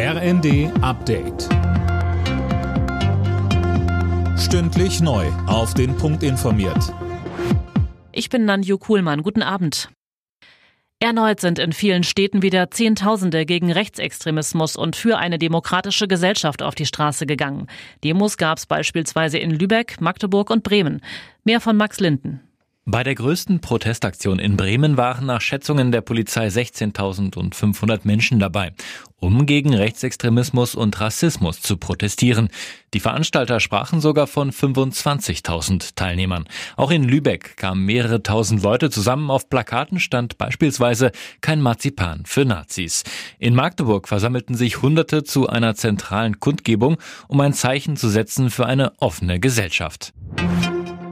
RND Update. Stündlich neu. Auf den Punkt informiert. Ich bin Nanju Kuhlmann. Guten Abend. Erneut sind in vielen Städten wieder Zehntausende gegen Rechtsextremismus und für eine demokratische Gesellschaft auf die Straße gegangen. Demos gab es beispielsweise in Lübeck, Magdeburg und Bremen. Mehr von Max Linden. Bei der größten Protestaktion in Bremen waren nach Schätzungen der Polizei 16.500 Menschen dabei, um gegen Rechtsextremismus und Rassismus zu protestieren. Die Veranstalter sprachen sogar von 25.000 Teilnehmern. Auch in Lübeck kamen mehrere tausend Leute zusammen. Auf Plakaten stand beispielsweise kein Marzipan für Nazis. In Magdeburg versammelten sich Hunderte zu einer zentralen Kundgebung, um ein Zeichen zu setzen für eine offene Gesellschaft.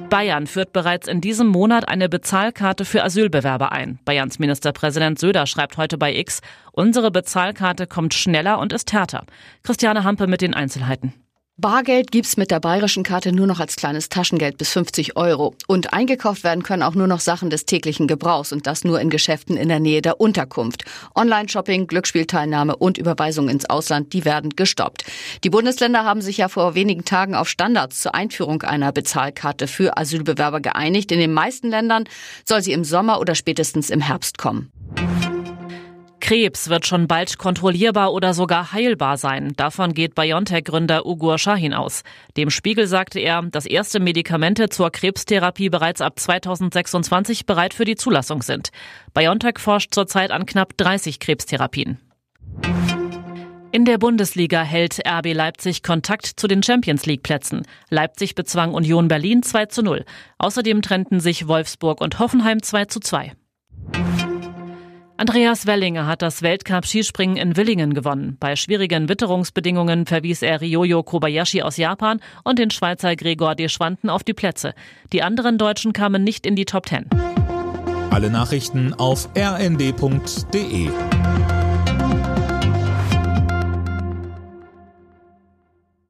Bayern führt bereits in diesem Monat eine Bezahlkarte für Asylbewerber ein. Bayerns Ministerpräsident Söder schreibt heute bei X, unsere Bezahlkarte kommt schneller und ist härter. Christiane Hampe mit den Einzelheiten. Bargeld gibt's mit der bayerischen Karte nur noch als kleines Taschengeld bis 50 Euro. Und eingekauft werden können auch nur noch Sachen des täglichen Gebrauchs und das nur in Geschäften in der Nähe der Unterkunft. Online-Shopping, Glücksspielteilnahme und Überweisungen ins Ausland, die werden gestoppt. Die Bundesländer haben sich ja vor wenigen Tagen auf Standards zur Einführung einer Bezahlkarte für Asylbewerber geeinigt. In den meisten Ländern soll sie im Sommer oder spätestens im Herbst kommen. Krebs wird schon bald kontrollierbar oder sogar heilbar sein. Davon geht BioNTech-Gründer Ugur Shahin aus. Dem Spiegel sagte er, dass erste Medikamente zur Krebstherapie bereits ab 2026 bereit für die Zulassung sind. BioNTech forscht zurzeit an knapp 30 Krebstherapien. In der Bundesliga hält RB Leipzig Kontakt zu den Champions League Plätzen. Leipzig bezwang Union Berlin 2 zu 0. Außerdem trennten sich Wolfsburg und Hoffenheim 2 zu 2. Andreas Wellinger hat das Weltcup-Skispringen in Willingen gewonnen. Bei schwierigen Witterungsbedingungen verwies er Ryoyo Kobayashi aus Japan und den Schweizer Gregor Deschwanten auf die Plätze. Die anderen Deutschen kamen nicht in die Top Ten. Alle Nachrichten auf rnd.de